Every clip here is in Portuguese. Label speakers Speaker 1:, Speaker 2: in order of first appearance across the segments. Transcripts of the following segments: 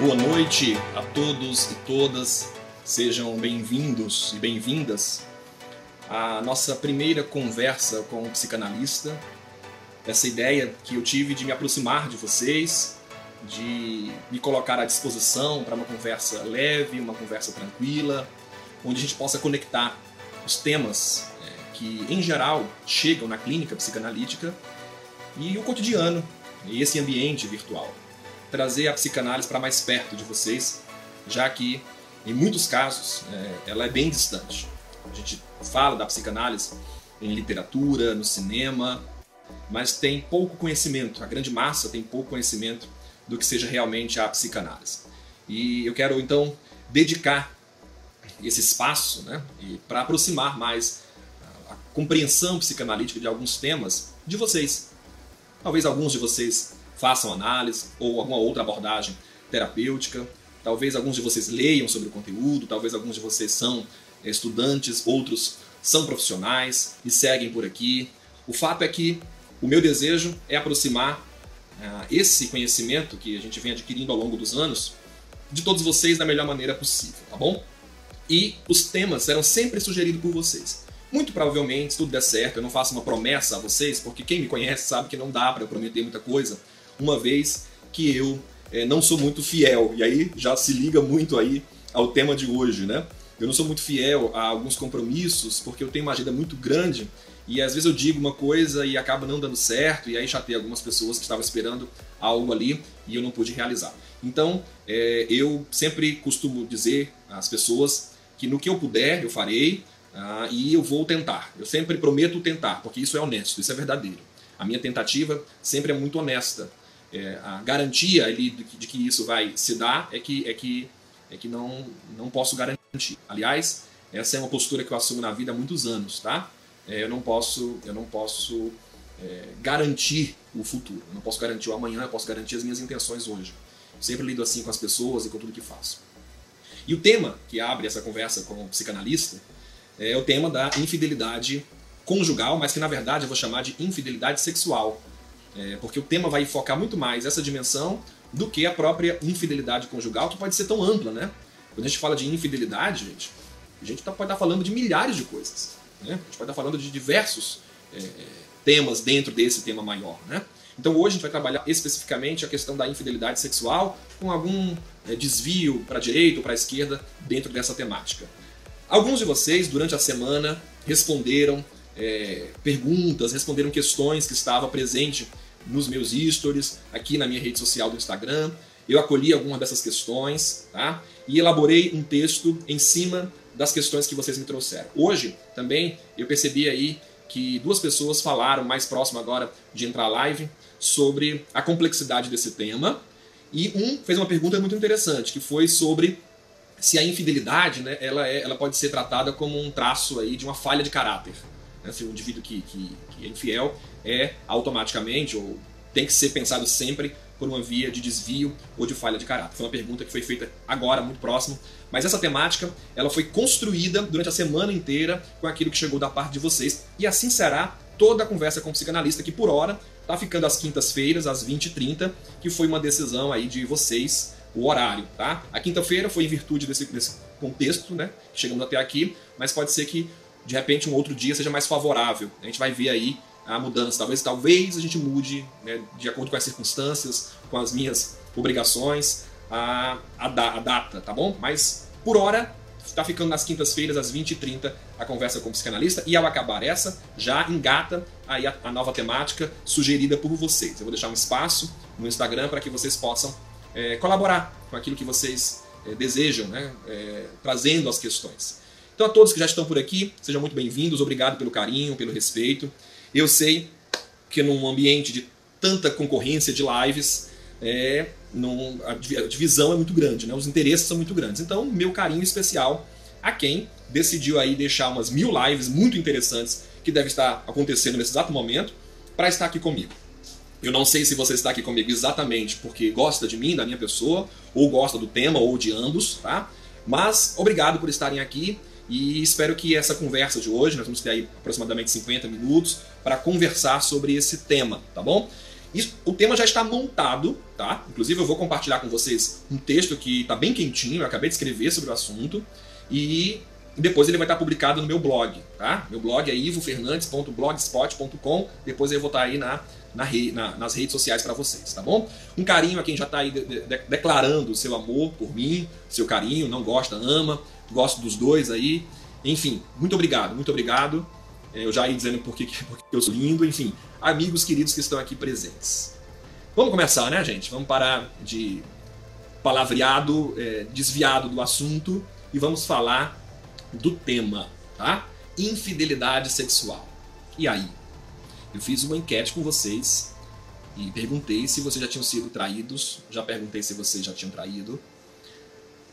Speaker 1: Boa noite a todos e todas, sejam bem-vindos e bem-vindas à nossa primeira conversa com o psicanalista. Essa ideia que eu tive de me aproximar de vocês, de me colocar à disposição para uma conversa leve, uma conversa tranquila, onde a gente possa conectar os temas é, que, em geral, chegam na clínica psicanalítica e o cotidiano, e esse ambiente virtual. Trazer a psicanálise para mais perto de vocês, já que, em muitos casos, é, ela é bem distante. A gente fala da psicanálise em literatura, no cinema, mas tem pouco conhecimento, a grande massa tem pouco conhecimento do que seja realmente a psicanálise. E eu quero então dedicar esse espaço né, para aproximar mais a compreensão psicanalítica de alguns temas de vocês. Talvez alguns de vocês façam análise ou alguma outra abordagem terapêutica. Talvez alguns de vocês leiam sobre o conteúdo, talvez alguns de vocês são estudantes, outros são profissionais e seguem por aqui. O fato é que o meu desejo é aproximar uh, esse conhecimento que a gente vem adquirindo ao longo dos anos de todos vocês da melhor maneira possível, tá bom? E os temas serão sempre sugeridos por vocês. Muito provavelmente, se tudo der certo, eu não faço uma promessa a vocês, porque quem me conhece sabe que não dá para eu prometer muita coisa, uma vez que eu é, não sou muito fiel. E aí já se liga muito aí ao tema de hoje, né? Eu não sou muito fiel a alguns compromissos, porque eu tenho uma agenda muito grande e às vezes eu digo uma coisa e acaba não dando certo, e aí chatei algumas pessoas que estavam esperando algo ali e eu não pude realizar. Então, é, eu sempre costumo dizer às pessoas que no que eu puder eu farei ah, e eu vou tentar. Eu sempre prometo tentar, porque isso é honesto, isso é verdadeiro. A minha tentativa sempre é muito honesta. É, a garantia ali de que, de que, isso vai se dar é que, é que, é que não, não posso garantir. Aliás, essa é uma postura que eu assumo na vida há muitos anos, tá? É, eu não posso, eu não posso é, garantir o futuro. Eu não posso garantir o amanhã, eu posso garantir as minhas intenções hoje. Sempre lido assim com as pessoas e com tudo que faço. E o tema que abre essa conversa com o psicanalista é o tema da infidelidade conjugal, mas que na verdade eu vou chamar de infidelidade sexual. É, porque o tema vai focar muito mais essa dimensão do que a própria infidelidade conjugal, que pode ser tão ampla, né? Quando a gente fala de infidelidade, gente, a gente tá, pode estar tá falando de milhares de coisas. Né? A gente pode estar falando de diversos é, temas dentro desse tema maior. Né? Então hoje a gente vai trabalhar especificamente a questão da infidelidade sexual com algum é, desvio para a direita ou para a esquerda dentro dessa temática. Alguns de vocês, durante a semana, responderam é, perguntas, responderam questões que estavam presentes nos meus stories, aqui na minha rede social do Instagram. Eu acolhi algumas dessas questões tá? e elaborei um texto em cima das questões que vocês me trouxeram. Hoje, também, eu percebi aí que duas pessoas falaram, mais próximo agora de entrar live, sobre a complexidade desse tema. E um fez uma pergunta muito interessante, que foi sobre se a infidelidade né, ela, é, ela pode ser tratada como um traço aí de uma falha de caráter. Né? Se o indivíduo que, que, que é infiel é automaticamente, ou tem que ser pensado sempre por uma via de desvio ou de falha de caráter. Foi uma pergunta que foi feita agora, muito próximo. Mas essa temática ela foi construída durante a semana inteira com aquilo que chegou da parte de vocês. E assim será toda a conversa com o psicanalista, que por hora está ficando às quintas-feiras, às 20h30, que foi uma decisão aí de vocês, o horário. Tá? A quinta-feira foi em virtude desse, desse contexto, né? Chegamos até aqui, mas pode ser que de repente um outro dia seja mais favorável. A gente vai ver aí a mudança. Talvez, talvez a gente mude, né, de acordo com as circunstâncias, com as minhas obrigações, a, a, da, a data, tá bom? Mas, por hora, está ficando nas quintas-feiras, às 20h30, a conversa com o psicanalista. E ao acabar essa, já engata aí a, a, nova temática sugerida por vocês. Eu vou deixar um espaço no Instagram para que vocês possam é, colaborar com aquilo que vocês é, desejam, né, é, trazendo as questões. Então, a todos que já estão por aqui, sejam muito bem-vindos. Obrigado pelo carinho, pelo respeito. Eu sei que num ambiente de tanta concorrência de lives, é, num, a divisão é muito grande, né? os interesses são muito grandes. Então, meu carinho especial a quem decidiu aí deixar umas mil lives muito interessantes que deve estar acontecendo nesse exato momento para estar aqui comigo. Eu não sei se você está aqui comigo exatamente porque gosta de mim, da minha pessoa, ou gosta do tema, ou de ambos, tá? Mas obrigado por estarem aqui e espero que essa conversa de hoje, nós vamos ter aí aproximadamente 50 minutos para conversar sobre esse tema, tá bom? O tema já está montado, tá? Inclusive eu vou compartilhar com vocês um texto que está bem quentinho, eu acabei de escrever sobre o assunto e depois ele vai estar publicado no meu blog, tá? Meu blog é ivofernandes.blogspot.com. Depois eu vou estar aí na, na, na, nas redes sociais para vocês, tá bom? Um carinho a quem já está aí de, de, declarando seu amor por mim, seu carinho, não gosta, ama, gosto dos dois aí. Enfim, muito obrigado, muito obrigado. É, eu já ia dizendo por que eu sou lindo, enfim, amigos queridos que estão aqui presentes. Vamos começar, né, gente? Vamos parar de palavreado, é, desviado do assunto e vamos falar do tema, tá? Infidelidade sexual. E aí? Eu fiz uma enquete com vocês e perguntei se vocês já tinham sido traídos, já perguntei se vocês já tinham traído.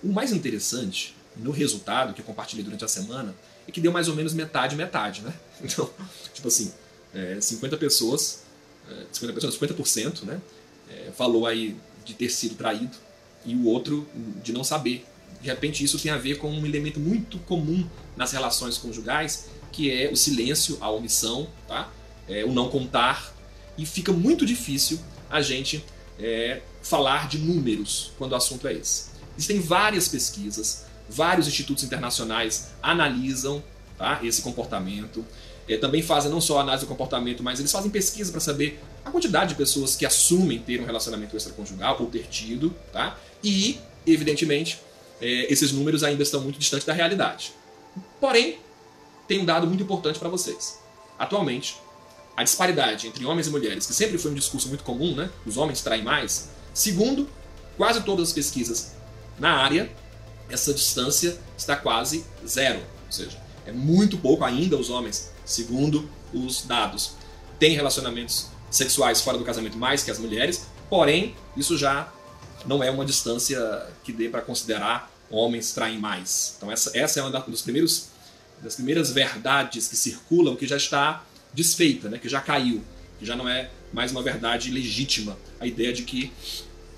Speaker 1: O mais interessante no resultado que eu compartilhei durante a semana é que deu mais ou menos metade, metade, né? Então, tipo assim, é, 50 pessoas, é, 50 pessoas, 50%, né? É, falou aí de ter sido traído e o outro de não saber. De repente, isso tem a ver com um elemento muito comum nas relações conjugais, que é o silêncio, a omissão, tá? É, o não contar. E fica muito difícil a gente é, falar de números quando o assunto é esse. Existem várias pesquisas, vários institutos internacionais analisam tá, esse comportamento. É, também fazem não só análise do comportamento, mas eles fazem pesquisa para saber a quantidade de pessoas que assumem ter um relacionamento extraconjugal ou ter tido, tá? E, evidentemente, é, esses números ainda estão muito distantes da realidade. Porém, tem um dado muito importante para vocês. Atualmente, a disparidade entre homens e mulheres, que sempre foi um discurso muito comum, né? Os homens traem mais. Segundo quase todas as pesquisas na área, essa distância está quase zero. Ou seja, é muito pouco ainda os homens, segundo os dados, têm relacionamentos sexuais fora do casamento mais que as mulheres, porém, isso já não é uma distância que dê para considerar homens traem mais. Então essa, essa é uma das, primeiros, das primeiras verdades que circulam que já está desfeita, né? que já caiu, que já não é mais uma verdade legítima. A ideia de que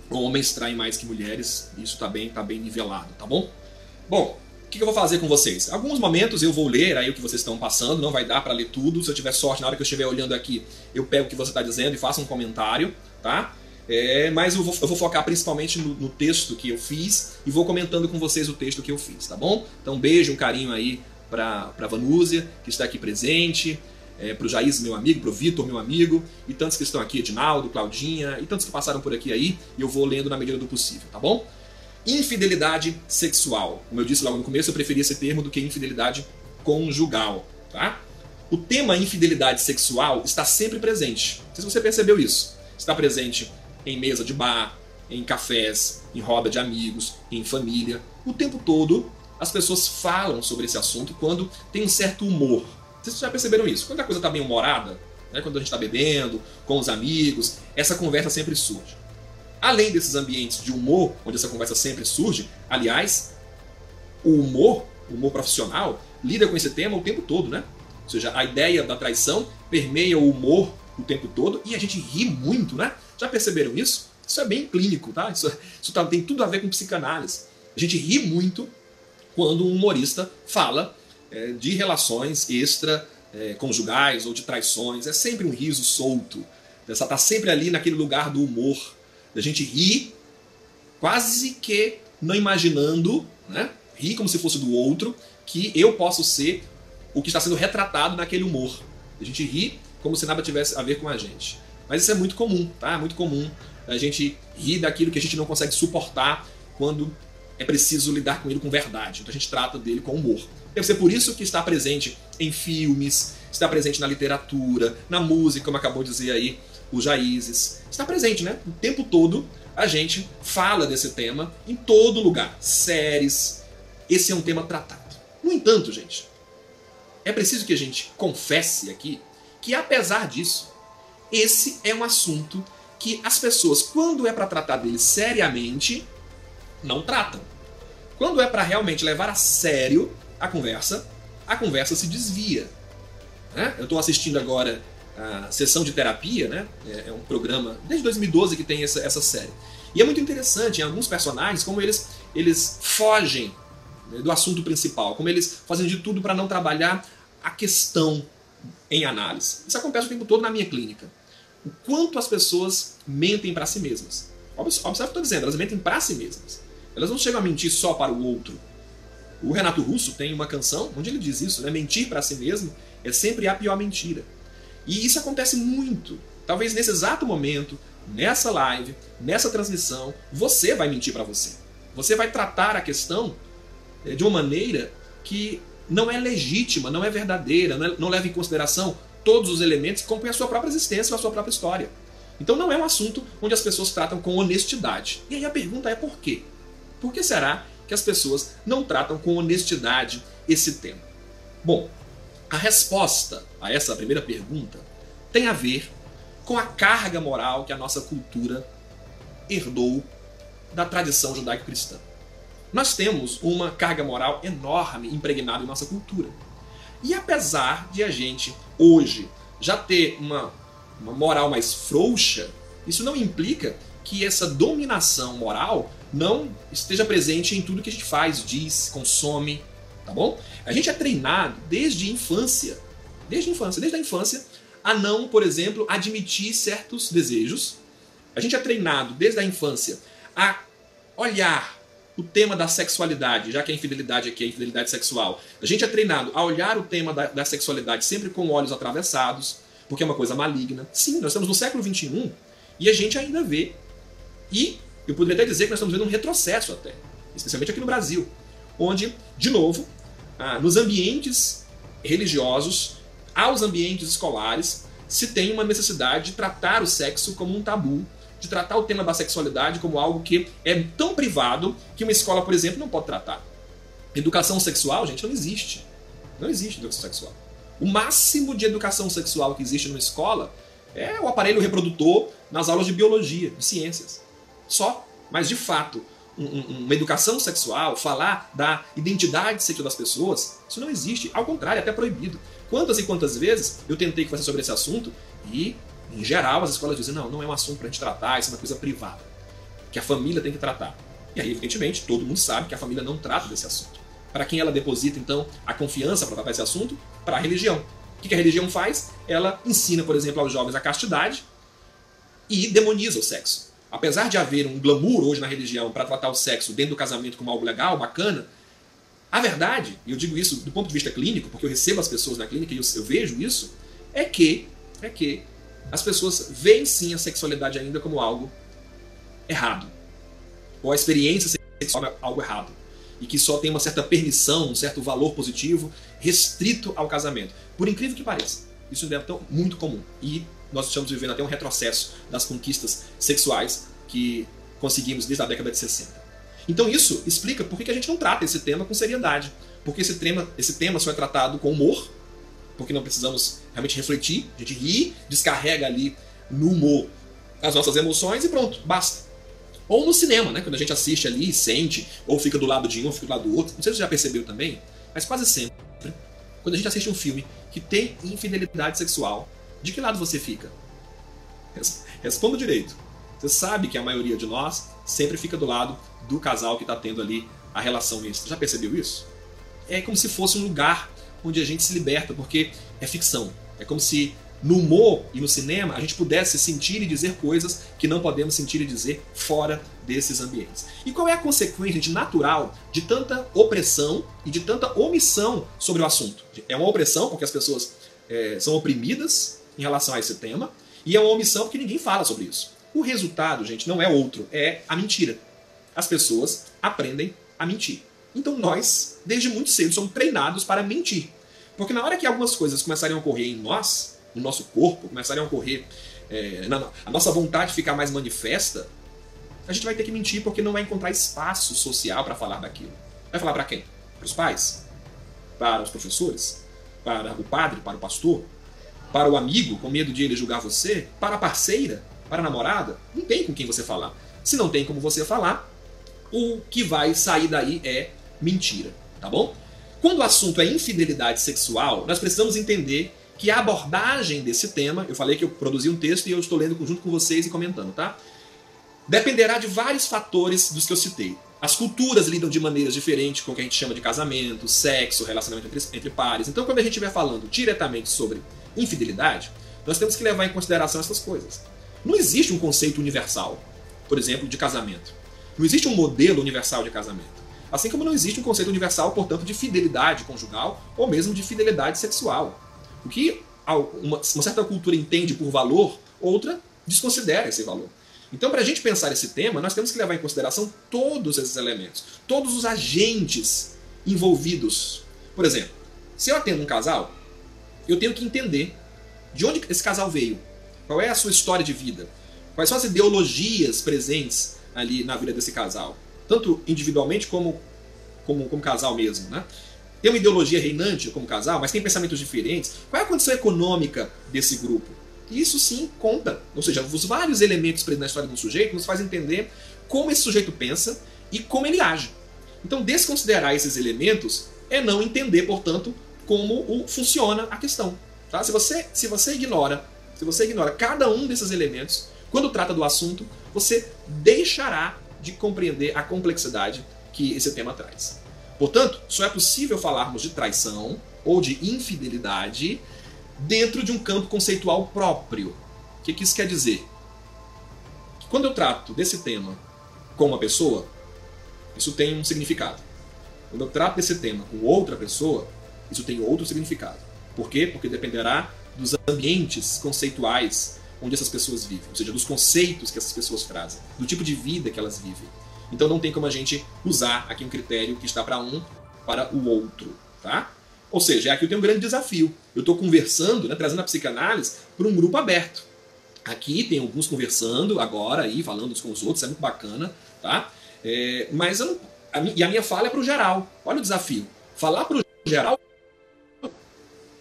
Speaker 1: homens traem mais que mulheres, isso está bem, tá bem nivelado, tá bom? Bom, o que eu vou fazer com vocês? Alguns momentos eu vou ler aí o que vocês estão passando, não vai dar para ler tudo. Se eu tiver sorte, na hora que eu estiver olhando aqui, eu pego o que você está dizendo e faço um comentário, tá? É, mas eu vou, eu vou, focar principalmente no, no, texto que eu fiz e vou comentando com vocês o texto que eu fiz, tá bom? Então, beijo, um carinho aí para Vanúzia, que está aqui presente, é, para o Jaís, meu amigo, para o Vitor, meu amigo, e tantos que estão aqui, Edinaldo, Claudinha, e tantos que passaram por aqui aí, e eu vou lendo na medida do possível, tá bom? Infidelidade sexual. Como eu disse logo no começo, eu preferia esse termo do que infidelidade conjugal, tá? O tema infidelidade sexual está sempre presente. Não sei se você percebeu isso. Está presente em mesa de bar, em cafés, em roda de amigos, em família. O tempo todo as pessoas falam sobre esse assunto quando tem um certo humor. Vocês já perceberam isso? Quando a coisa está bem humorada, né, quando a gente está bebendo, com os amigos, essa conversa sempre surge. Além desses ambientes de humor, onde essa conversa sempre surge, aliás, o humor, o humor profissional, lida com esse tema o tempo todo, né? Ou seja, a ideia da traição permeia o humor o tempo todo e a gente ri muito, né? Já perceberam isso? Isso é bem clínico, tá? Isso, isso tá, tem tudo a ver com psicanálise. A gente ri muito quando um humorista fala é, de relações extra é, conjugais ou de traições. É sempre um riso solto. Essa tá sempre ali naquele lugar do humor. A gente ri quase que não imaginando, né? Ri como se fosse do outro, que eu posso ser o que está sendo retratado naquele humor. A gente ri como se nada tivesse a ver com a gente. Mas isso é muito comum, tá? É muito comum a gente rir daquilo que a gente não consegue suportar quando é preciso lidar com ele com verdade. Então a gente trata dele com humor. Deve ser por isso que está presente em filmes, está presente na literatura, na música, como acabou de dizer aí o Jaízes. Está presente, né? O tempo todo a gente fala desse tema em todo lugar. Séries. Esse é um tema tratado. No entanto, gente, é preciso que a gente confesse aqui que, apesar disso, esse é um assunto que as pessoas, quando é para tratar dele seriamente, não tratam. Quando é para realmente levar a sério a conversa, a conversa se desvia. Né? Eu estou assistindo agora a sessão de terapia, né? É, é um programa desde 2012 que tem essa, essa série. E é muito interessante em alguns personagens como eles, eles fogem né, do assunto principal, como eles fazem de tudo para não trabalhar a questão em análise. Isso acontece o tempo todo na minha clínica. o quanto as pessoas mentem para si mesmas. Observe o que eu estou dizendo, elas mentem para si mesmas. Elas não chegam a mentir só para o outro. O Renato Russo tem uma canção onde ele diz isso, né? Mentir para si mesmo é sempre a pior mentira. E isso acontece muito. Talvez nesse exato momento, nessa live, nessa transmissão, você vai mentir para você. Você vai tratar a questão eh, de uma maneira que não é legítima, não é verdadeira, não, é, não leva em consideração todos os elementos que compõem a sua própria existência, a sua própria história. Então não é um assunto onde as pessoas tratam com honestidade. E aí a pergunta é por quê? Por que será que as pessoas não tratam com honestidade esse tema? Bom, a resposta a essa primeira pergunta tem a ver com a carga moral que a nossa cultura herdou da tradição judaico-cristã. Nós temos uma carga moral enorme impregnada em nossa cultura. E apesar de a gente hoje já ter uma, uma moral mais frouxa, isso não implica que essa dominação moral não esteja presente em tudo que a gente faz, diz, consome, tá bom? A gente é treinado desde infância, desde a infância, desde a infância, a não, por exemplo, admitir certos desejos. A gente é treinado desde a infância a olhar o tema da sexualidade, já que a infidelidade aqui é a infidelidade sexual. A gente é treinado a olhar o tema da, da sexualidade sempre com olhos atravessados, porque é uma coisa maligna. Sim, nós estamos no século XXI e a gente ainda vê. E eu poderia até dizer que nós estamos vendo um retrocesso até, especialmente aqui no Brasil, onde, de novo, ah, nos ambientes religiosos, aos ambientes escolares, se tem uma necessidade de tratar o sexo como um tabu, de tratar o tema da sexualidade como algo que é tão privado que uma escola, por exemplo, não pode tratar. Educação sexual, gente, não existe. Não existe educação sexual. O máximo de educação sexual que existe numa escola é o aparelho reprodutor nas aulas de biologia, de ciências. Só. Mas, de fato, um, um, uma educação sexual, falar da identidade sexual das pessoas, isso não existe. Ao contrário, é até proibido. Quantas e quantas vezes eu tentei conversar sobre esse assunto e, em geral, as escolas dizem: não, não é um assunto para a gente tratar, isso é uma coisa privada, que a família tem que tratar. E aí, evidentemente, todo mundo sabe que a família não trata desse assunto. Para quem ela deposita, então, a confiança para tratar esse assunto? Para a religião. O que a religião faz? Ela ensina, por exemplo, aos jovens a castidade e demoniza o sexo. Apesar de haver um glamour hoje na religião para tratar o sexo dentro do casamento como algo legal, bacana, a verdade, e eu digo isso do ponto de vista clínico, porque eu recebo as pessoas na clínica e eu, eu vejo isso, é que, é que as pessoas veem sim a sexualidade ainda como algo errado. Ou a experiência sexual é algo errado. E que só tem uma certa permissão, um certo valor positivo restrito ao casamento. Por incrível que pareça, isso é tão, muito comum. E nós estamos vivendo até um retrocesso das conquistas sexuais que conseguimos desde a década de 60. Então isso explica por que a gente não trata esse tema com seriedade. Porque esse tema, esse tema só é tratado com humor, porque não precisamos realmente refletir, a gente ri, descarrega ali no humor as nossas emoções e pronto, basta. Ou no cinema, né? Quando a gente assiste ali e sente, ou fica do lado de um, fica do lado do outro. Não sei se você já percebeu também, mas quase sempre, quando a gente assiste um filme que tem infidelidade sexual, de que lado você fica? Responda direito. Você sabe que a maioria de nós sempre fica do lado do casal que está tendo ali a relação mista. Já percebeu isso? É como se fosse um lugar onde a gente se liberta, porque é ficção. É como se no humor e no cinema a gente pudesse sentir e dizer coisas que não podemos sentir e dizer fora desses ambientes. E qual é a consequência de natural de tanta opressão e de tanta omissão sobre o assunto? É uma opressão porque as pessoas é, são oprimidas em relação a esse tema, e é uma omissão porque ninguém fala sobre isso. O resultado, gente, não é outro, é a mentira. As pessoas aprendem a mentir. Então nós, desde muito cedo, somos treinados para mentir. Porque na hora que algumas coisas começarem a ocorrer em nós, no nosso corpo, começarem a ocorrer, é, na, a nossa vontade ficar mais manifesta, a gente vai ter que mentir porque não vai encontrar espaço social para falar daquilo. Vai falar para quem? Para os pais? Para os professores? Para o padre? Para o pastor? Para o amigo, com medo de ele julgar você? Para a parceira? para a namorada, não tem com quem você falar. Se não tem como você falar, o que vai sair daí é mentira, tá bom? Quando o assunto é infidelidade sexual, nós precisamos entender que a abordagem desse tema, eu falei que eu produzi um texto e eu estou lendo junto com vocês e comentando, tá? Dependerá de vários fatores dos que eu citei. As culturas lidam de maneiras diferentes com o que a gente chama de casamento, sexo, relacionamento entre, entre pares. Então, quando a gente estiver falando diretamente sobre infidelidade, nós temos que levar em consideração essas coisas. Não existe um conceito universal, por exemplo, de casamento. Não existe um modelo universal de casamento. Assim como não existe um conceito universal, portanto, de fidelidade conjugal ou mesmo de fidelidade sexual. O que uma, certa cultura entende por valor, outra desconsidera esse valor. Então, para a gente pensar esse tema, nós temos que levar em consideração todos esses elementos, todos os agentes envolvidos. Por exemplo, se eu atendo um casal, eu tenho que entender de onde esse casal veio, qual é a sua história de vida, quais são as ideologias presentes ali na vida desse casal, tanto individualmente como como, como casal mesmo, né? Tem uma ideologia reinante como casal, mas tem pensamentos diferentes. Qual é a condição econômica desse grupo? Isso sim conta. Ou seja, os vários elementos presentes na história de um sujeito nos faz entender como esse sujeito pensa e como ele age. Então, desconsiderar esses elementos é não entender, portanto, como o, funciona a questão. Tá? Se, você, se você ignora, se você ignora cada um desses elementos, quando trata do assunto, você deixará de compreender a complexidade que esse tema traz. Portanto, só é possível falarmos de traição ou de infidelidade dentro de um campo conceitual próprio. O que, que isso quer dizer? Que quando eu trato desse tema com uma pessoa, isso tem um significado. Quando eu trato desse tema com outra pessoa, isso tem outro significado. Por quê? Porque dependerá dos ambientes conceituais onde essas pessoas vivem, ou seja, dos conceitos que essas pessoas trazem, do tipo de vida que elas vivem. Então não tem como a gente usar aqui um critério que está para um para o outro, tá? Ou seja, aqui eu tenho um grande desafio. Eu estou conversando, né, trazendo a psicanálise para um grupo aberto. Aqui tem alguns conversando agora aí, falando uns com os outros, é muito bacana, tá? É, mas eu não, a e a minha fala é para o geral. Olha o desafio. Falar para o geral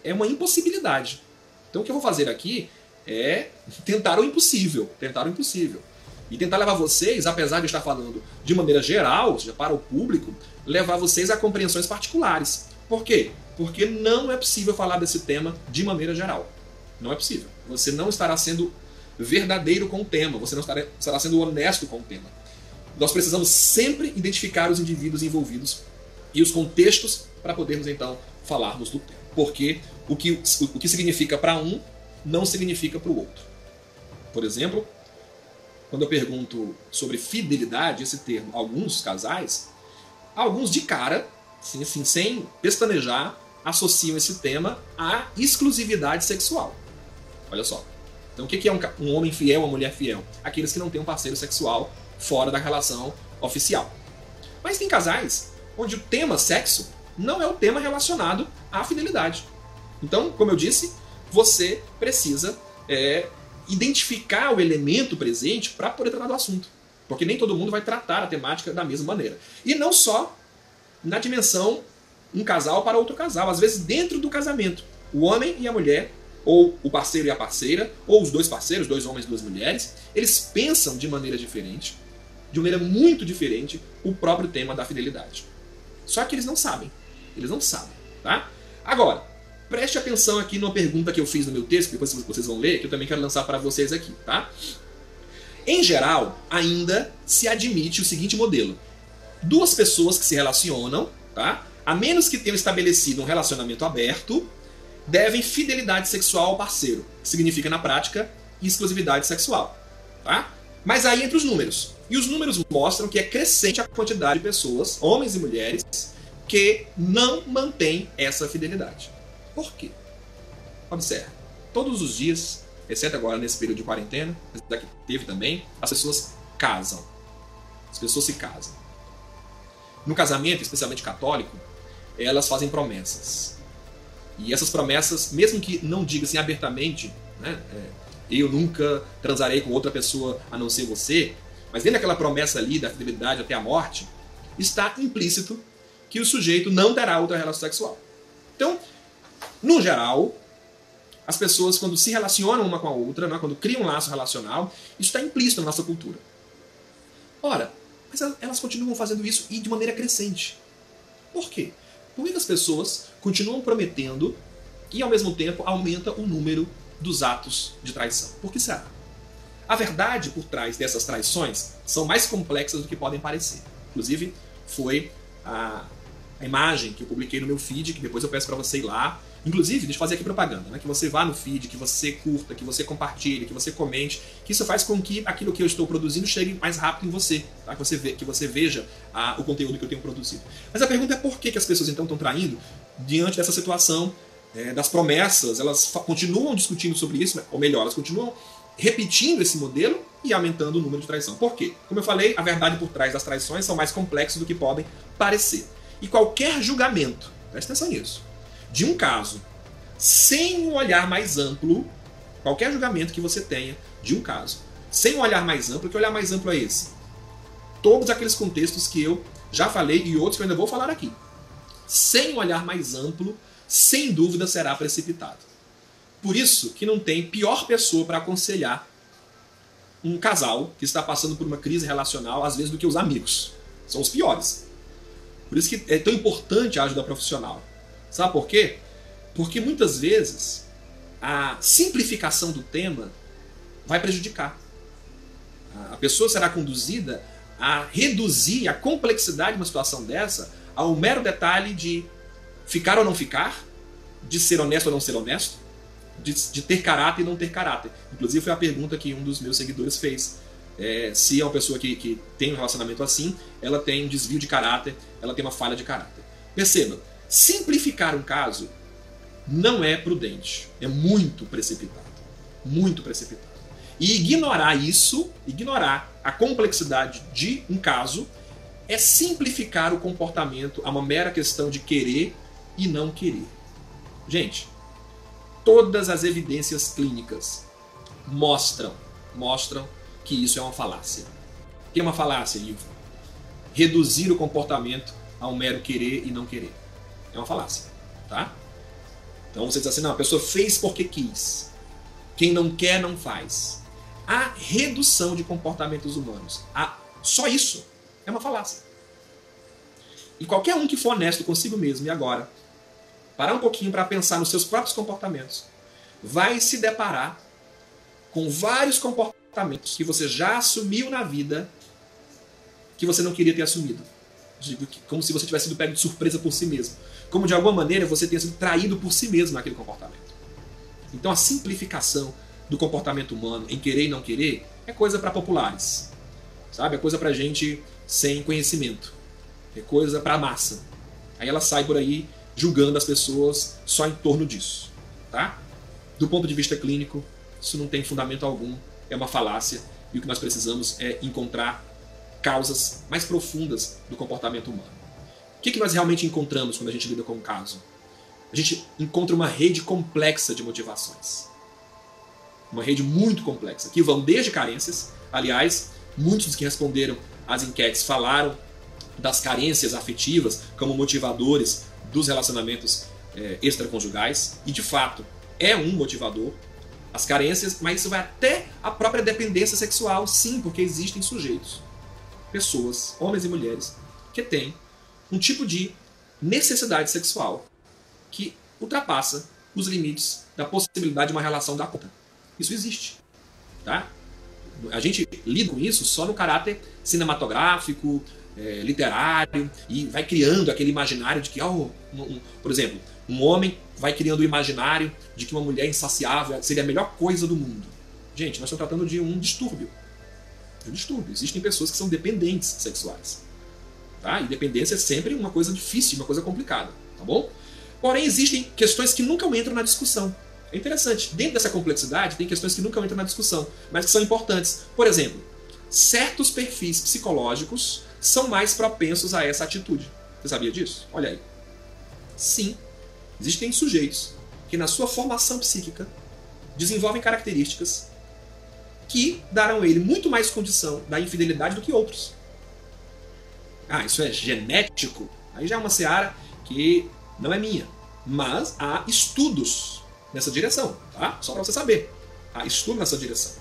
Speaker 1: é uma impossibilidade. Então o que eu vou fazer aqui é tentar o impossível, tentar o impossível. E tentar levar vocês, apesar de estar falando de maneira geral, ou seja, para o público, levar vocês a compreensões particulares. Por quê? Porque não é possível falar desse tema de maneira geral. Não é possível. Você não estará sendo verdadeiro com o tema, você não estará, estará sendo honesto com o tema. Nós precisamos sempre identificar os indivíduos envolvidos e os contextos para podermos então falarmos do tema. Porque o que, o que significa para um não significa para o outro. Por exemplo, quando eu pergunto sobre fidelidade, esse termo, alguns casais, alguns de cara, assim, assim, sem pestanejar, associam esse tema à exclusividade sexual. Olha só. Então, o que é um, um homem fiel, uma mulher fiel? Aqueles que não têm um parceiro sexual fora da relação oficial. Mas tem casais onde o tema sexo não é o tema relacionado à fidelidade. Então, como eu disse, você precisa é, identificar o elemento presente para poder tratar do assunto. Porque nem todo mundo vai tratar a temática da mesma maneira. E não só na dimensão um casal para outro casal. Às vezes, dentro do casamento, o homem e a mulher, ou o parceiro e a parceira, ou os dois parceiros, dois homens e duas mulheres, eles pensam de maneira diferente, de maneira muito diferente, o próprio tema da fidelidade. Só que eles não sabem. Eles não sabem, tá? Agora, preste atenção aqui numa pergunta que eu fiz no meu texto, que depois vocês vão ler, que eu também quero lançar para vocês aqui, tá? Em geral, ainda se admite o seguinte modelo: duas pessoas que se relacionam, tá? a menos que tenham estabelecido um relacionamento aberto, devem fidelidade sexual ao parceiro, significa na prática exclusividade sexual. Tá? Mas aí entra os números. E os números mostram que é crescente a quantidade de pessoas, homens e mulheres, que não mantêm essa fidelidade. Por quê? Observe. Todos os dias, exceto agora nesse período de quarentena, mas daqui teve também, as pessoas casam. As pessoas se casam. No casamento, especialmente católico, elas fazem promessas. E essas promessas, mesmo que não diga assim abertamente, né, é, eu nunca transarei com outra pessoa a não ser você, mas dentro daquela promessa ali da fidelidade até a morte, está implícito que o sujeito não terá outra relação sexual. Então, no geral, as pessoas, quando se relacionam uma com a outra, né, quando criam um laço relacional, isso está implícito na nossa cultura. Ora, mas elas continuam fazendo isso e de maneira crescente. Por quê? Por que as pessoas continuam prometendo e ao mesmo tempo aumenta o número dos atos de traição? Por que será? A verdade por trás dessas traições são mais complexas do que podem parecer. Inclusive, foi a, a imagem que eu publiquei no meu feed, que depois eu peço para você ir lá Inclusive, deixa eu fazer aqui propaganda, né? Que você vá no feed, que você curta, que você compartilhe, que você comente, que isso faz com que aquilo que eu estou produzindo chegue mais rápido em você, tá? Que você, que você veja a, o conteúdo que eu tenho produzido. Mas a pergunta é por que, que as pessoas então estão traindo diante dessa situação é, das promessas? Elas continuam discutindo sobre isso, ou melhor, elas continuam repetindo esse modelo e aumentando o número de traição. Por quê? Como eu falei, a verdade por trás das traições são mais complexos do que podem parecer. E qualquer julgamento, presta atenção nisso, de um caso, sem um olhar mais amplo, qualquer julgamento que você tenha de um caso, sem um olhar mais amplo, que olhar mais amplo é esse? Todos aqueles contextos que eu já falei e outros que eu ainda vou falar aqui. Sem um olhar mais amplo, sem dúvida será precipitado. Por isso que não tem pior pessoa para aconselhar um casal que está passando por uma crise relacional, às vezes, do que os amigos. São os piores. Por isso que é tão importante a ajuda profissional. Sabe por quê? Porque muitas vezes a simplificação do tema vai prejudicar. A pessoa será conduzida a reduzir a complexidade de uma situação dessa ao mero detalhe de ficar ou não ficar, de ser honesto ou não ser honesto, de, de, ter caráter e não ter caráter. Inclusive foi a pergunta que um dos meus seguidores fez. É, se é uma pessoa que, que tem um relacionamento assim, ela tem um desvio de caráter, ela tem uma falha de caráter. Perceba, simplificar um caso não é prudente, é muito precipitado. Muito precipitado. E ignorar isso, ignorar a complexidade de um caso, é simplificar o comportamento a uma mera questão de querer e não querer. Gente, todas as evidências clínicas mostram, mostram que isso é uma falácia. O que é uma falácia, Ivo? Reduzir o comportamento a um mero querer e não querer. É uma falácia, tá? Então você diz assim, não, a pessoa fez porque quis. Quem não quer, não faz. A redução de comportamentos humanos, a, só isso, é uma falácia. E qualquer um que for honesto consigo mesmo, e agora, parar um pouquinho para pensar nos seus próprios comportamentos, vai se deparar com vários comportamentos que você já assumiu na vida que você não queria ter assumido. Como se você tivesse sido pego de surpresa por si mesmo. Como de alguma maneira você tenha sido traído por si mesmo naquele comportamento. Então a simplificação do comportamento humano em querer e não querer é coisa para populares. Sabe? É coisa para gente sem conhecimento. É coisa para massa. Aí ela sai por aí julgando as pessoas só em torno disso. Tá? Do ponto de vista clínico, isso não tem fundamento algum, é uma falácia, e o que nós precisamos é encontrar causas mais profundas do comportamento humano. O que, que nós realmente encontramos quando a gente lida com um caso? A gente encontra uma rede complexa de motivações. Uma rede muito complexa, que vão desde carências, aliás, muitos dos que responderam às enquetes falaram das carências afetivas como motivadores dos relacionamentos é, extraconjugais, e de fato é um motivador, as carências, mas isso vai até a própria dependência sexual, sim, porque existem sujeitos, pessoas, homens e mulheres, que têm um tipo de necessidade sexual que ultrapassa os limites da possibilidade de uma relação da conta. Isso existe. Tá? A gente lida com isso só no caráter cinematográfico, é, literário, e vai criando aquele imaginário de que, oh, um, um, por exemplo, um homem vai criando o imaginário de que uma mulher insaciável seria a melhor coisa do mundo. Gente, nós estamos tratando de um distúrbio. De um distúrbio. Existem pessoas que são dependentes sexuais. Tá? E dependência é sempre uma coisa difícil, uma coisa complicada. Tá bom? Porém, existem questões que nunca entram na discussão. É interessante. Dentro dessa complexidade, tem questões que nunca entram na discussão, mas que são importantes. Por exemplo, certos perfis psicológicos são mais propensos a essa atitude. Você sabia disso? Olha aí. Sim, existem sujeitos que, na sua formação psíquica, desenvolvem características que darão a ele muito mais condição da infidelidade do que outros. Ah, isso é genético? Aí já é uma seara que não é minha. Mas há estudos nessa direção, tá? Só para você saber. Há estudo nessa direção.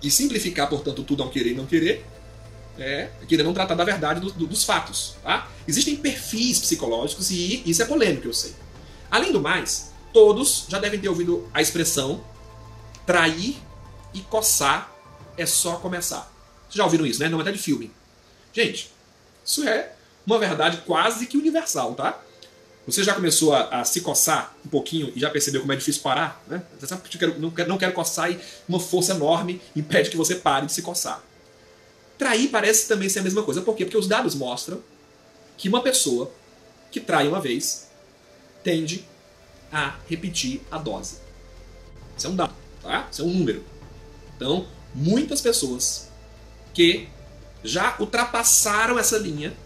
Speaker 1: E simplificar, portanto, tudo ao querer e não querer é querer não tratar da verdade do, do, dos fatos. Tá? Existem perfis psicológicos e isso é polêmico, eu sei. Além do mais, todos já devem ter ouvido a expressão trair e coçar é só começar. Vocês já ouviram isso, né? Não é até de filme. Gente, isso é uma verdade quase que universal, tá? Você já começou a, a, se coçar um pouquinho e já percebeu como é difícil parar? Né? Você sabe que eu não, quero, não quero coçar e uma força enorme impede que você pare de se coçar. Trair parece também ser a mesma coisa. Por quê? Porque os dados mostram que uma pessoa que trai uma vez tende a repetir a dose. Isso é um dado, tá? Isso é um número. Então, muitas pessoas que já ultrapassaram essa linha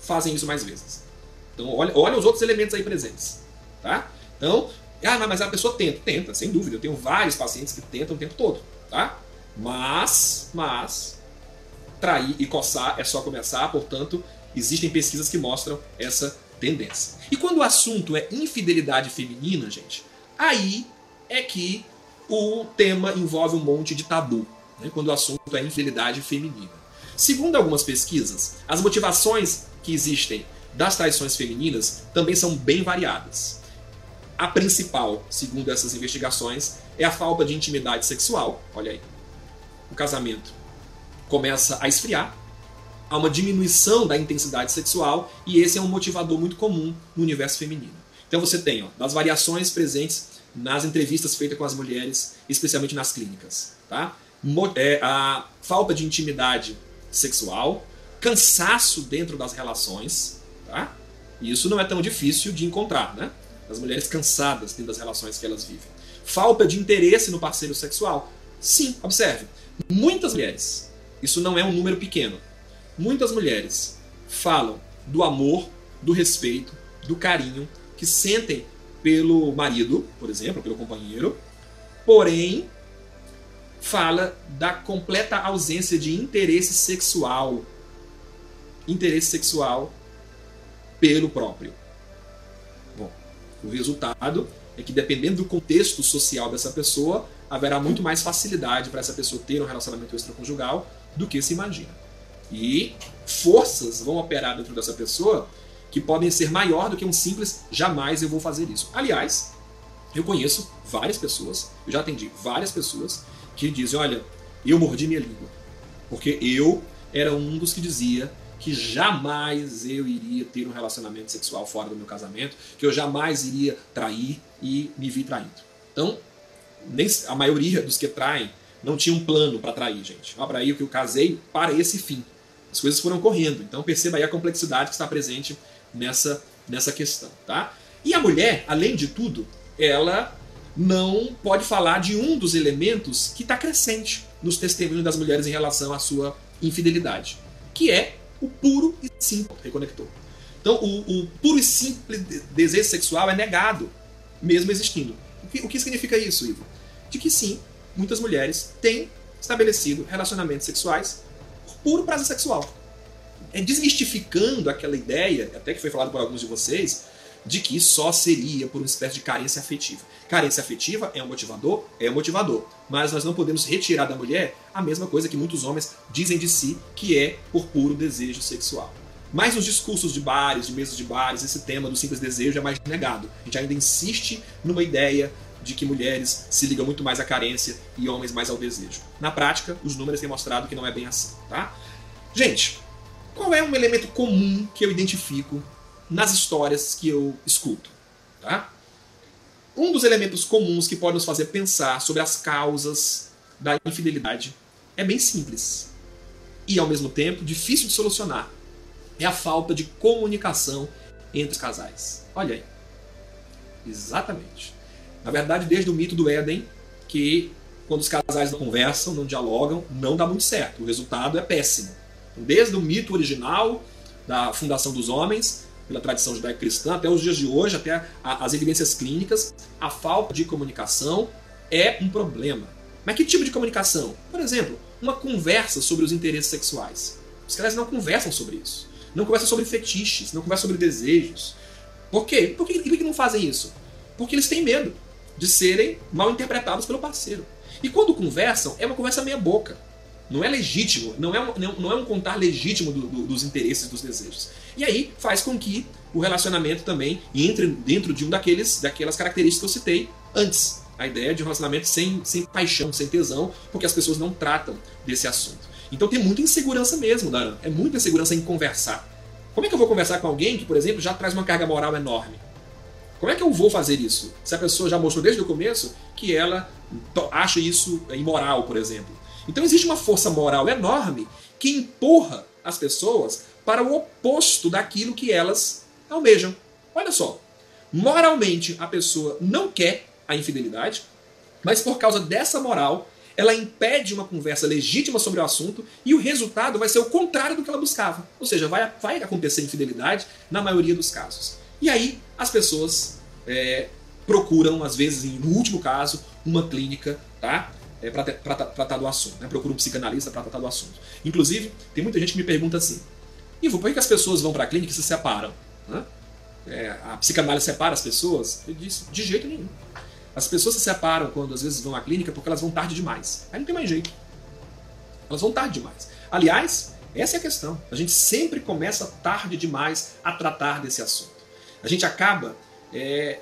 Speaker 1: fazem isso mais vezes. Então, olha, olha os outros elementos aí presentes. Tá? Então, ah, mas a pessoa tenta. Tenta, sem dúvida. Eu tenho vários pacientes que tentam o tempo todo. Tá? Mas, mas, trair e coçar é só começar, portanto, existem pesquisas que mostram essa tendência. E quando o assunto é infidelidade feminina, gente, aí é que o tema envolve um monte de tabu, né, quando o assunto é infidelidade feminina. Segundo algumas pesquisas, as motivações que existem das traições femininas também são bem variadas. A principal, segundo essas investigações, é a falta de intimidade sexual. Olha aí. O casamento começa a esfriar, há uma diminuição da intensidade sexual e esse é um motivador muito comum no universo feminino. Então você tem ó, das variações presentes nas entrevistas feitas com as mulheres, especialmente nas clínicas. Tá? É, a falta de intimidade sexual, cansaço dentro das relações, tá? Isso não é tão difícil de encontrar, né? As mulheres cansadas dentro das relações que elas vivem. Falta de interesse no parceiro sexual. Sim, observe. Muitas mulheres, isso não é um número pequeno, muitas mulheres falam do amor, do respeito, do carinho que sentem pelo marido, por exemplo, pelo companheiro, porém fala da completa ausência de interesse sexual. Interesse sexual pelo próprio. Bom, o resultado é que dependendo do contexto social dessa pessoa, haverá muito mais facilidade para essa pessoa ter um relacionamento extraconjugal do que se imagina. E forças vão operar dentro dessa pessoa que podem ser maior do que um simples jamais eu vou fazer isso. Aliás, eu conheço várias pessoas, eu já atendi várias pessoas que dizem, olha, eu mordi minha língua. Porque eu era um dos que dizia que jamais eu iria ter um relacionamento sexual fora do meu casamento, que eu jamais iria trair e me vi traindo. Então, nem a maioria dos que traem não tinha um plano para trair, gente. Para aí que eu casei para esse fim. As coisas foram correndo. Então perceba aí a complexidade que está presente nessa, nessa questão. Tá? E a mulher, além de tudo, ela não pode falar de um dos elementos que está crescente nos testemunhos das mulheres em relação à sua infidelidade, que é o puro e simples reconector. Então, o, o puro e simples desejo sexual é negado, mesmo existindo. O que, o que significa isso, Ivo? De que sim, muitas mulheres têm estabelecido relacionamentos sexuais puro prazer sexual é desmistificando aquela ideia, até que foi falado por alguns de vocês, de que só seria por uma espécie de carência afetiva. Carência afetiva é um motivador? É um motivador. Mas nós não podemos retirar da mulher a mesma coisa que muitos homens dizem de si, que é por puro desejo sexual. Mas nos discursos de bares, de mesas de bares, esse tema do simples desejo é mais negado. A gente ainda insiste numa ideia de que mulheres se ligam muito mais à carência e homens mais ao desejo. Na prática, os números têm mostrado que não é bem assim, tá? Gente, qual é um elemento comum que eu identifico nas histórias que eu escuto? Tá? Um dos elementos comuns que pode nos fazer pensar sobre as causas da infidelidade é bem simples e, ao mesmo tempo, difícil de solucionar. É a falta de comunicação entre os casais. Olha aí. Exatamente. Na verdade, desde o mito do Éden, que quando os casais não conversam, não dialogam, não dá muito certo. O resultado é péssimo. Desde o mito original da fundação dos homens, pela tradição judaico-cristã, até os dias de hoje, até as evidências clínicas, a falta de comunicação é um problema. Mas que tipo de comunicação? Por exemplo, uma conversa sobre os interesses sexuais. Os caras não conversam sobre isso. Não conversam sobre fetiches, não conversam sobre desejos. Por quê? Por que, por que não fazem isso? Porque eles têm medo de serem mal interpretados pelo parceiro. E quando conversam, é uma conversa meia boca. Não é legítimo, não é um, não é um contar legítimo do, do, dos interesses, dos desejos. E aí faz com que o relacionamento também entre dentro de um daqueles, daquelas características que eu citei antes. A ideia de um relacionamento sem, sem paixão, sem tesão, porque as pessoas não tratam desse assunto. Então tem muita insegurança mesmo, Daran. É muita insegurança em conversar. Como é que eu vou conversar com alguém que, por exemplo, já traz uma carga moral enorme? Como é que eu vou fazer isso? Se a pessoa já mostrou desde o começo que ela acha isso imoral, por exemplo. Então existe uma força moral enorme que empurra as pessoas para o oposto daquilo que elas almejam. Olha só, moralmente a pessoa não quer a infidelidade, mas por causa dessa moral, ela impede uma conversa legítima sobre o assunto e o resultado vai ser o contrário do que ela buscava. Ou seja, vai, vai acontecer infidelidade na maioria dos casos. E aí as pessoas é, procuram, às vezes, no último caso, uma clínica, tá? É, para tratar do assunto. Né? Procura um psicanalista para tratar do assunto. Inclusive, tem muita gente que me pergunta assim: Ivo, por que as pessoas vão para a clínica e se separam? Né? É, a psicanálise separa as pessoas? Eu disse: de jeito nenhum. As pessoas se separam quando às vezes vão à clínica porque elas vão tarde demais. Aí não tem mais jeito. Elas vão tarde demais. Aliás, essa é a questão. A gente sempre começa tarde demais a tratar desse assunto. A gente acaba, é,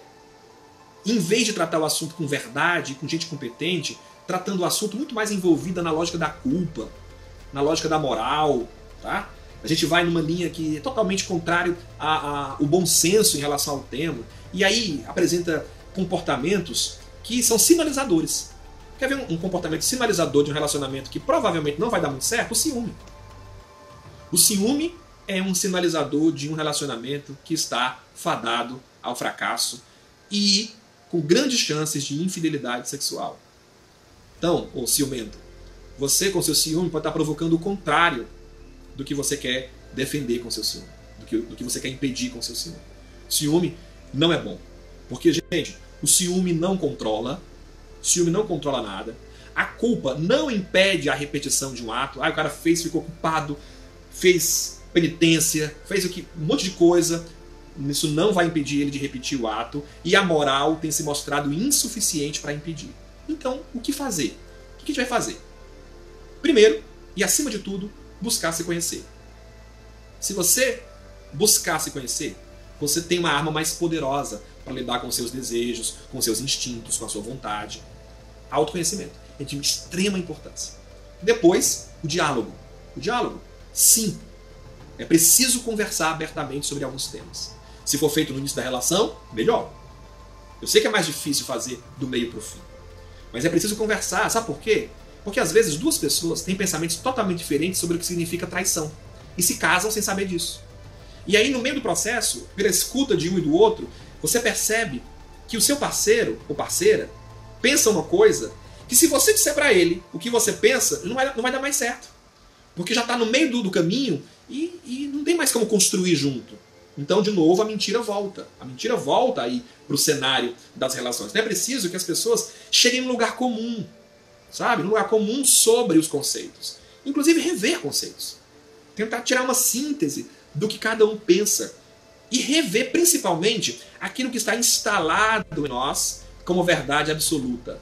Speaker 1: em vez de tratar o assunto com verdade, com gente competente, tratando o assunto muito mais envolvida na lógica da culpa, na lógica da moral, tá? A gente vai numa linha que é totalmente contrário ao bom senso em relação ao tema. E aí apresenta comportamentos que são sinalizadores. Quer ver um, comportamento sinalizador de um relacionamento que provavelmente não vai dar muito certo? O ciúme. O ciúme é um sinalizador de um relacionamento que está fadado ao fracasso e com grandes chances de infidelidade sexual. Então, o ciumento, você com seu ciúme pode estar provocando o contrário do que você quer defender com seu ciúme, do que, do que você quer impedir com seu ciúme. Ciúme não é bom. Porque, gente, o ciúme não controla, ciúme não controla nada. A culpa não impede a repetição de um ato. Ah, o cara fez, ficou culpado, fez penitência, fez aqui, um monte de coisa. Isso não vai impedir ele de repetir o ato. E a moral tem se mostrado insuficiente para impedir. Então, o que fazer? O que a gente vai fazer? Primeiro, e acima de tudo, buscar se conhecer. Se você buscar se conhecer, você tem uma arma mais poderosa para lidar com seus desejos, com seus instintos, com a sua vontade. Autoconhecimento é de extrema importância. Depois, o diálogo. O diálogo, sim, é preciso conversar abertamente sobre alguns temas. Se for feito no início da relação, melhor. Eu sei que é mais difícil fazer do meio para o fim. Mas é preciso conversar. Sabe por quê? Porque às vezes duas pessoas têm pensamentos totalmente diferentes sobre o que significa traição. E se casam sem saber disso. E aí, no meio do processo, pela escuta de um e do outro, você percebe que o seu parceiro ou parceira pensa uma coisa que se você disser para ele o que você pensa, não vai, não vai dar mais certo. Porque já está no meio do, do caminho e, e, não tem mais como construir junto. Então, de novo, a mentira volta. A mentira volta aí para o cenário das relações. Não é preciso que as pessoas cheguem num lugar comum, sabe? Num lugar comum sobre os conceitos. Inclusive, rever conceitos. Tentar tirar uma síntese do que cada um pensa e rever principalmente aquilo que está instalado em nós como verdade absoluta.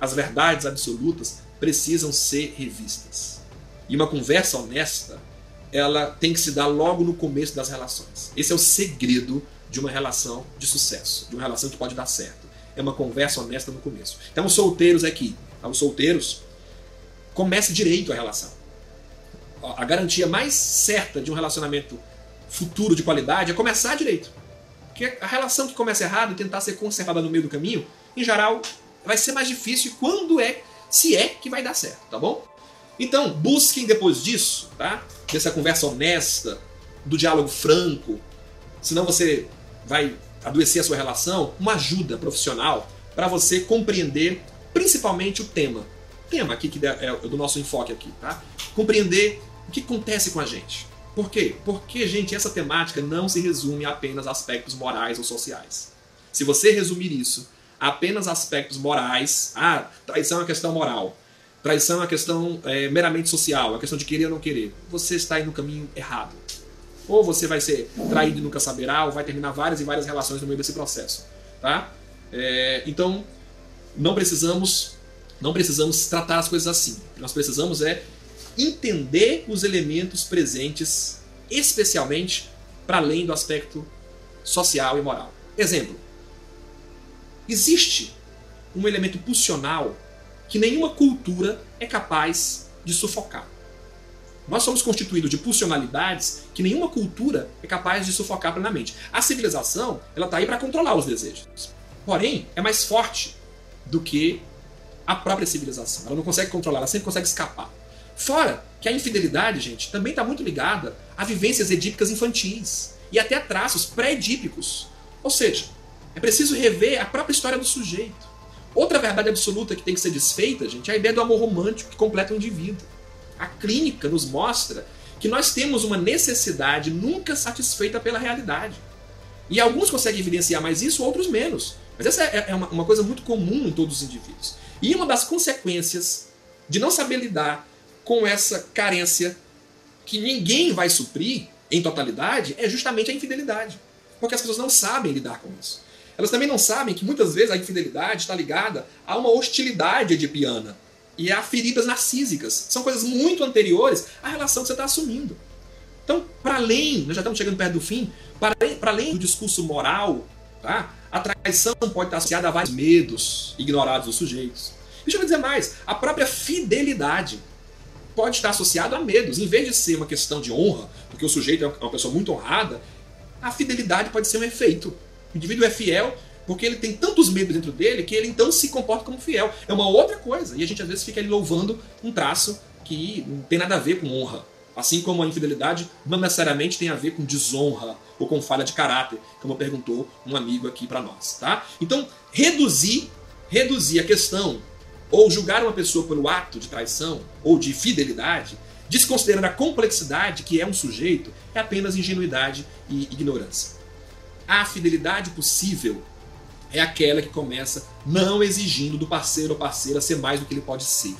Speaker 1: As verdades absolutas precisam ser revistas. E uma conversa honesta, ela tem que se dar logo no começo das relações. Esse é o segredo de uma relação de sucesso, de uma relação que pode dar certo. É uma conversa honesta no começo. Então, os solteiros aqui, tá? os solteiros, comece direito a relação. A garantia mais certa de um relacionamento futuro de qualidade é começar direito. Porque a relação que começa errado e tentar ser conservada no meio do caminho, em geral, vai ser mais difícil quando é, se é que vai dar certo, tá bom? Então, busquem depois disso, tá? Dessa conversa honesta, do diálogo franco, senão você vai adoecer a sua relação, uma ajuda profissional para você compreender principalmente o tema. Tema aqui que é do nosso enfoque aqui, tá? Compreender o que acontece com a gente. Por quê? Porque, gente, essa temática não se resume a apenas aspectos morais ou sociais. Se você resumir isso a apenas aspectos morais, ah, traição é uma questão moral, traição é uma questão é, meramente social, é uma questão de querer ou não querer, você está indo no caminho errado. Ou você vai ser traído e nunca saberá, ou vai terminar várias e várias relações no meio desse processo. Tá? É, então, não precisamos, não precisamos tratar as coisas assim. Nós precisamos é entender os elementos presentes, especialmente para além do aspecto social e moral. Exemplo: existe um elemento pulsional que nenhuma cultura é capaz de sufocar. Nós somos constituídos de pulsionalidades que nenhuma cultura é capaz de sufocar plenamente. A civilização, ela está aí para controlar os desejos. Porém, é mais forte do que a própria civilização. Ela não consegue controlar, ela sempre consegue escapar. Fora que a infidelidade, gente, também está muito ligada a vivências edípicas infantis e até a traços pré-edípicos. Ou seja, é preciso rever a própria história do sujeito. Outra verdade absoluta que tem que ser desfeita, gente, é a ideia do amor romântico que completa o indivíduo. A clínica nos mostra que nós temos uma necessidade nunca satisfeita pela realidade. E alguns conseguem evidenciar mais isso, outros menos. Mas essa é, é uma, uma coisa muito comum em todos os indivíduos. E uma das consequências de não saber lidar com essa carência que ninguém vai suprir em totalidade é justamente a infidelidade. Porque as pessoas não sabem lidar com isso. Elas também não sabem que muitas vezes a infidelidade está ligada a uma hostilidade edipiana e a feridas narcísicas. São coisas muito anteriores à relação que você está assumindo. Então, para além, nós já estamos chegando perto do fim, para além, do discurso moral, tá? a traição pode estar associada a vários medos ignorados dos sujeitos. Deixa eu dizer mais, a própria fidelidade pode estar associada a medos. Em vez de ser uma questão de honra, porque o sujeito é uma pessoa muito honrada, a fidelidade pode ser um efeito. O indivíduo é fiel porque ele tem tantos medos dentro dele que ele então se comporta como fiel. É uma outra coisa. E a gente às vezes fica ali louvando um traço que não tem nada a ver com honra. Assim como a infidelidade não necessariamente tem a ver com desonra ou com falha de caráter, como perguntou um amigo aqui para nós, tá? Então, reduzir, reduzir a questão ou julgar uma pessoa pelo ato de traição ou de fidelidade, desconsiderando a complexidade que é um sujeito, é apenas ingenuidade e ignorância. A fidelidade possível é aquela que começa não exigindo do parceiro ou parceira ser mais do que ele pode ser.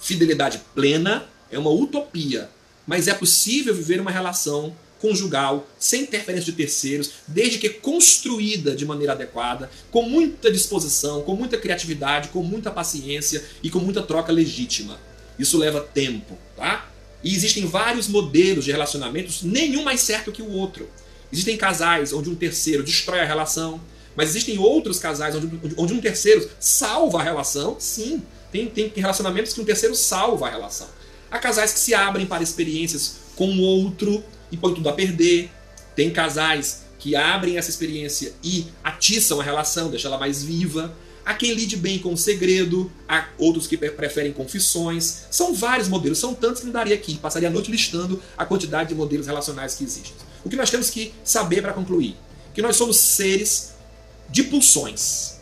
Speaker 1: Fidelidade plena é uma utopia, mas é possível viver uma relação conjugal, sem interferência de terceiros, desde que construída de maneira adequada, com muita disposição, com muita criatividade, com muita paciência e com muita troca legítima. Isso leva tempo, tá? E existem vários modelos de relacionamentos, nenhum mais certo que o outro. Existem casais onde um terceiro destrói a relação, mas existem outros casais onde, onde um terceiro salva a relação. Sim, tem, tem relacionamentos que um terceiro salva a relação. Há casais que se abrem para experiências com o outro e põe tudo a perder. Tem casais que abrem essa experiência e atiçam a relação, deixam ela mais viva. Há quem lide bem com o segredo, há outros que preferem confissões. São vários modelos, são tantos que não daria aqui. Passaria a noite listando a quantidade de modelos relacionais que existem. O que nós temos que saber para concluir? Que nós somos seres de pulsões,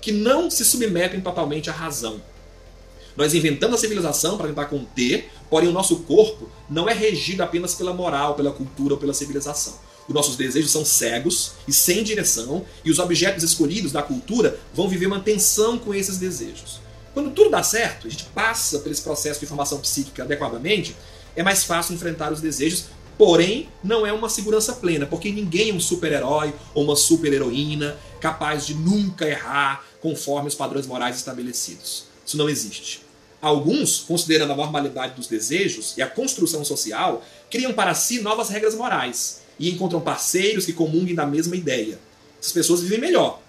Speaker 1: que não se submetem totalmente à razão. Nós inventamos a civilização para tentar conter, porém o nosso corpo não é regido apenas pela moral, pela cultura ou pela civilização. Os nossos desejos são cegos e sem direção, e os objetos escolhidos da cultura vão viver uma tensão com esses desejos. Quando tudo dá certo, a gente passa por esse processo de formação psíquica adequadamente, é mais fácil enfrentar os desejos Porém, não é uma segurança plena, porque ninguém é um super-herói ou uma super-heroína capaz de nunca errar conforme os padrões morais estabelecidos. Isso não existe. Alguns, considerando a normalidade dos desejos e a construção social, criam para si novas regras morais e encontram parceiros que comunguem da mesma ideia. Essas pessoas vivem melhor.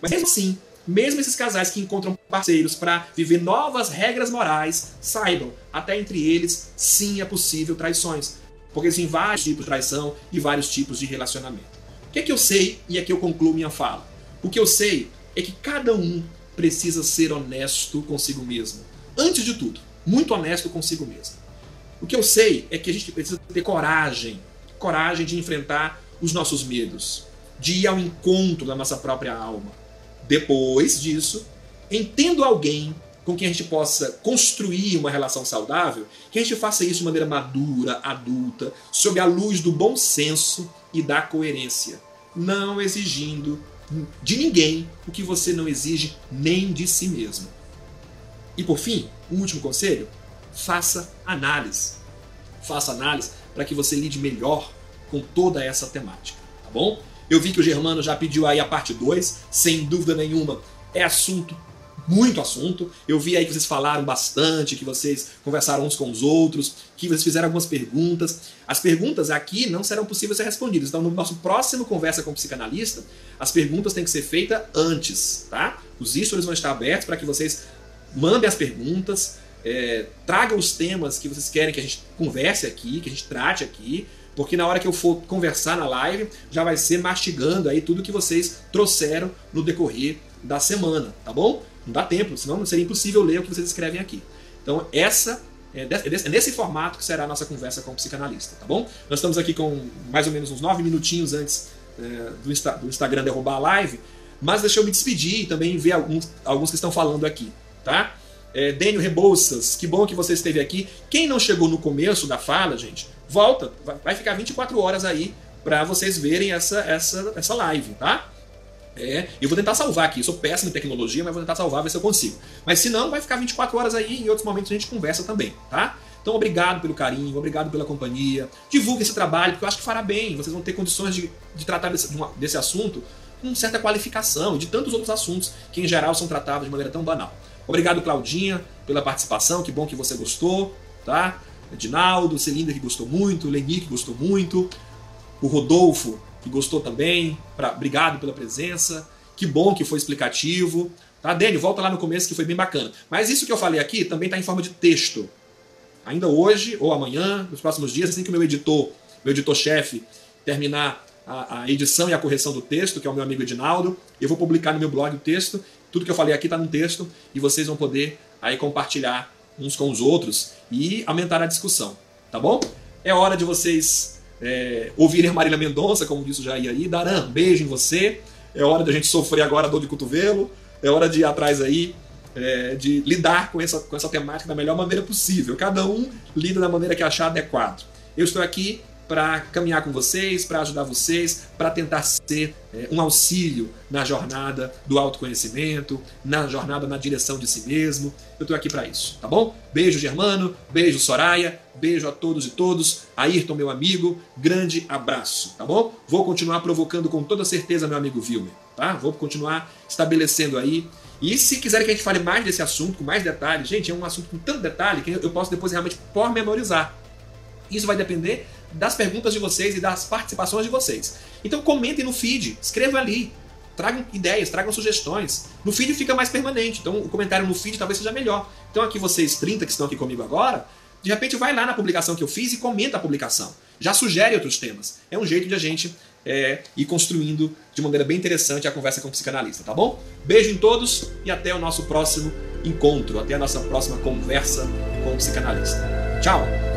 Speaker 1: Mas mesmo assim, mesmo esses casais que encontram parceiros para viver novas regras morais, saibam, até entre eles, sim é possível traições porque existem vários tipos de traição e vários tipos de relacionamento. O que é que eu sei e aqui eu concluo minha fala? O que eu sei é que cada um precisa ser honesto consigo mesmo. Antes de tudo, muito honesto consigo mesmo. O que eu sei é que a gente precisa ter coragem, coragem de enfrentar os nossos medos, de ir ao encontro da nossa própria alma. Depois disso, entendo alguém com quem a gente possa construir uma relação saudável, que a gente faça isso de maneira madura, adulta, sob a luz do bom senso e da coerência, não exigindo de ninguém o que você não exige nem de si mesmo. E por fim, o último conselho: faça análise. Faça análise para que você lide melhor com toda essa temática, tá bom? Eu vi que o Germano já pediu aí a parte 2, sem dúvida nenhuma, é assunto muito assunto. Eu vi aí que vocês falaram bastante, que vocês conversaram uns com os outros, que vocês fizeram algumas perguntas. As perguntas aqui não serão possíveis ser respondidas. Então, no nosso próximo Conversa com o Psicanalista, as perguntas têm que ser feitas antes, tá? Os stories vão estar abertos para que vocês mandem as perguntas. É, traga os temas que vocês querem que a gente converse aqui, que a gente trate aqui, porque na hora que eu for conversar na live, já vai ser mastigando aí tudo que vocês trouxeram no decorrer da semana, tá bom? Não dá tempo, senão seria impossível ler o que vocês escrevem aqui. Então, essa é, é nesse formato que será a nossa conversa com o psicanalista, tá bom? Nós estamos aqui com mais ou menos uns nove minutinhos antes é, do, Insta, do, Instagram derrubar a live, mas deixa eu me despedir e também ver alguns, alguns que estão falando aqui, tá? É, Dênio Rebouças, que bom que você esteve aqui. Quem não chegou no começo da fala, gente, volta, vai ficar 24 horas aí para vocês verem essa, essa, essa live, tá? É, eu vou tentar salvar aqui. Eu sou péssimo em tecnologia, mas vou tentar salvar, ver se eu consigo. Mas se não, vai ficar 24 horas aí e em outros momentos a gente conversa também, tá? Então, obrigado pelo carinho, obrigado pela companhia. Divulgue esse trabalho, porque eu acho que fará bem. Vocês vão ter condições de, de tratar desse, desse assunto com certa qualificação e de tantos outros assuntos que, em geral, são tratados de maneira tão banal. Obrigado, Claudinha, pela participação. Que bom que você gostou, tá? Edinaldo, Celinda, que gostou muito, Leni, que gostou muito, o Rodolfo, que gostou também. Pra, obrigado pela presença. Que bom que foi explicativo. Tá, Dênio, volta lá no começo que foi bem bacana. Mas isso que eu falei aqui também está em forma de texto. Ainda hoje ou amanhã, nos próximos dias, assim que o meu editor, meu editor-chefe, terminar a, a, edição e a correção do texto, que é o meu amigo Edinaldo, eu vou publicar no meu blog o texto. Tudo que eu falei aqui está no texto e vocês vão poder aí compartilhar uns com os outros e aumentar a discussão, tá bom? É hora de vocês é, ouvirem Marília Mendonça, como disse o Jair aí. Daran, beijo em você. É hora da gente sofrer agora a dor de cotovelo. É hora de ir atrás aí, é, de lidar com essa, com essa temática da melhor maneira possível. Cada um lida da maneira que achar adequado. Eu estou aqui para caminhar com vocês, para ajudar vocês, para tentar ser é, um auxílio na jornada do autoconhecimento, na jornada na direção de si mesmo. Eu estou aqui para isso, tá bom? Beijo, Germano, beijo, Soraya, beijo a todos e todos. Ayrton, meu amigo, grande abraço, tá bom? Vou continuar provocando com toda certeza, meu amigo Vilmer, tá? Vou continuar estabelecendo aí. E se quiserem que a gente fale mais desse assunto, com mais detalhes, gente, é um assunto com tanto detalhe que eu posso depois realmente pormenorizar. Isso vai depender das perguntas de vocês e das participações de vocês. Então comentem no feed, escrevam ali, tragam ideias, tragam sugestões. No feed fica mais permanente, então o comentário no feed talvez seja melhor. Então aqui vocês 30 que estão aqui comigo agora, de repente vai lá na publicação que eu fiz e comenta a publicação. Já sugere outros temas. É um jeito de a gente é, ir construindo de maneira bem interessante a conversa com o psicanalista, tá bom? Beijo em todos e até o nosso próximo encontro, até a nossa próxima conversa com o psicanalista. Tchau!